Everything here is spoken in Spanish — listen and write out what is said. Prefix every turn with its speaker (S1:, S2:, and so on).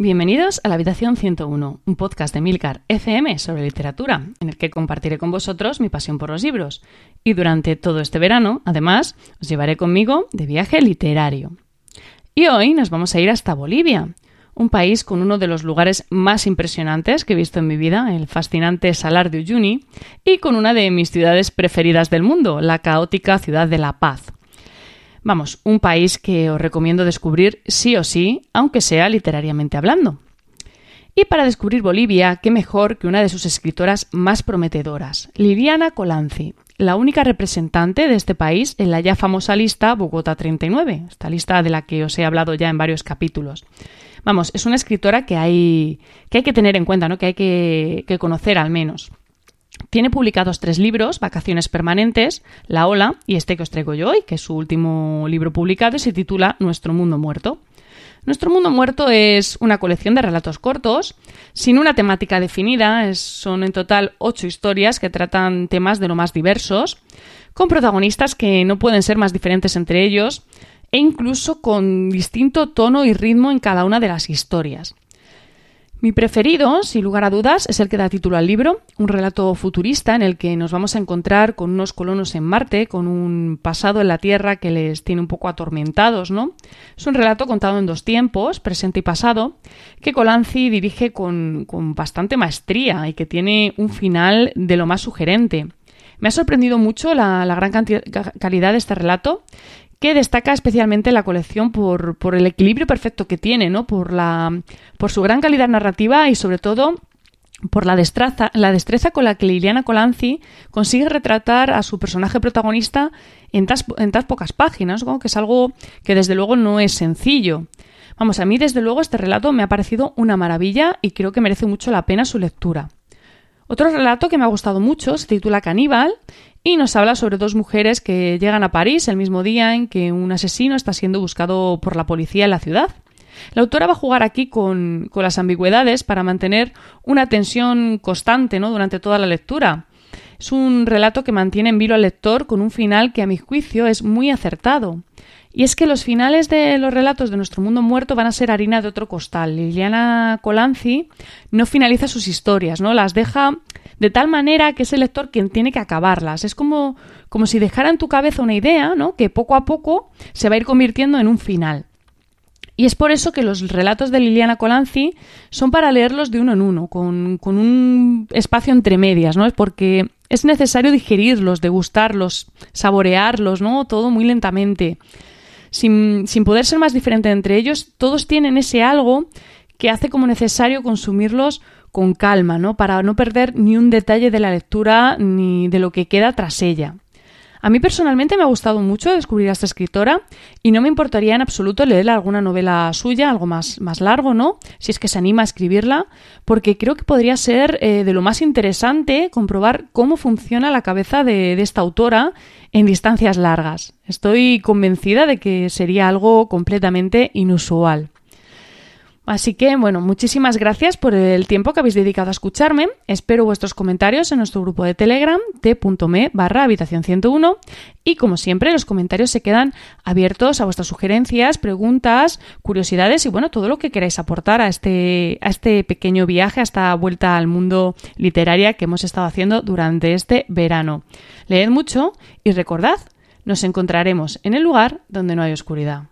S1: Bienvenidos a la Habitación 101, un podcast de Milcar FM sobre literatura, en el que compartiré con vosotros mi pasión por los libros. Y durante todo este verano, además, os llevaré conmigo de viaje literario. Y hoy nos vamos a ir hasta Bolivia, un país con uno de los lugares más impresionantes que he visto en mi vida, el fascinante Salar de Uyuni, y con una de mis ciudades preferidas del mundo, la caótica ciudad de La Paz. Vamos, un país que os recomiendo descubrir sí o sí, aunque sea literariamente hablando. Y para descubrir Bolivia, qué mejor que una de sus escritoras más prometedoras, Liliana Colanzi, la única representante de este país en la ya famosa lista Bogotá 39, esta lista de la que os he hablado ya en varios capítulos. Vamos, es una escritora que hay que, tener en cuenta, ¿no? que hay que conocer al menos. Tiene publicados tres libros, Vacaciones Permanentes, La Ola y este que os traigo yo hoy, que es su último libro publicado y se titula Nuestro Mundo Muerto. Nuestro Mundo Muerto es una colección de relatos cortos, sin una temática definida, son en total ocho historias que tratan temas de lo más diversos, con protagonistas que no pueden ser más diferentes entre ellos, e incluso con distinto tono y ritmo en cada una de las historias. Mi preferido, sin lugar a dudas, es el que da título al libro, un relato futurista en el que nos vamos a encontrar con unos colonos en Marte, con un pasado en la Tierra que les tiene un poco atormentados, ¿no? Es un relato contado en dos tiempos, presente y pasado, que Colanzi dirige con, bastante maestría y que tiene un final de lo más sugerente. Me ha sorprendido mucho la gran calidad de este relato que destaca especialmente la colección por, por el equilibrio perfecto que tiene, ¿no? Por, la, por su gran calidad narrativa y sobre todo por la destreza, la destreza con la que Liliana Colanzi consigue retratar a su personaje protagonista en tan, en pocas páginas, que es algo que desde luego no es sencillo. Vamos, a mí desde luego este relato me ha parecido una maravilla y creo que merece mucho la pena su lectura. Otro relato que me ha gustado mucho se titula Caníbal y nos habla sobre dos mujeres que llegan a París el mismo día en que un asesino está siendo buscado por la policía en la ciudad. La autora va a jugar aquí con, las ambigüedades para mantener una tensión constante ¿no? durante toda la lectura. Es un relato que mantiene en vilo al lector con un final que a mi juicio es muy acertado. Y es que los finales de los relatos de nuestro mundo muerto van a ser harina de otro costal. Liliana Colanzi no finaliza sus historias, ¿no? Las deja de tal manera que es el lector quien tiene que acabarlas. Es como, como si dejara en tu cabeza una idea, ¿no? Que poco a poco se va a ir convirtiendo en un final. Y es por eso que los relatos de Liliana Colanzi son para leerlos de uno en uno, con, con un espacio entre medias, ¿no? Es porque es necesario digerirlos, degustarlos, saborearlos, ¿no? Todo muy lentamente. Sin, sin poder ser más diferente entre ellos, todos tienen ese algo que hace como necesario consumirlos con calma, ¿no? Para no perder ni un detalle de la lectura ni de lo que queda tras ella. A mí personalmente me ha gustado mucho descubrir a esta escritora y no me importaría en absoluto leer alguna novela suya, algo más, más largo, ¿no? Si es que se anima a escribirla, porque creo que podría ser eh, de lo más interesante comprobar cómo funciona la cabeza de, de esta autora en distancias largas. Estoy convencida de que sería algo completamente inusual. Así que, bueno, muchísimas gracias por el tiempo que habéis dedicado a escucharme. Espero vuestros comentarios en nuestro grupo de Telegram, t.me barra habitación 101. Y como siempre, los comentarios se quedan abiertos a vuestras sugerencias, preguntas, curiosidades y, bueno, todo lo que queráis aportar a este, a este pequeño viaje, a esta vuelta al mundo literaria que hemos estado haciendo durante este verano. Leed mucho y recordad, nos encontraremos en el lugar donde no hay oscuridad.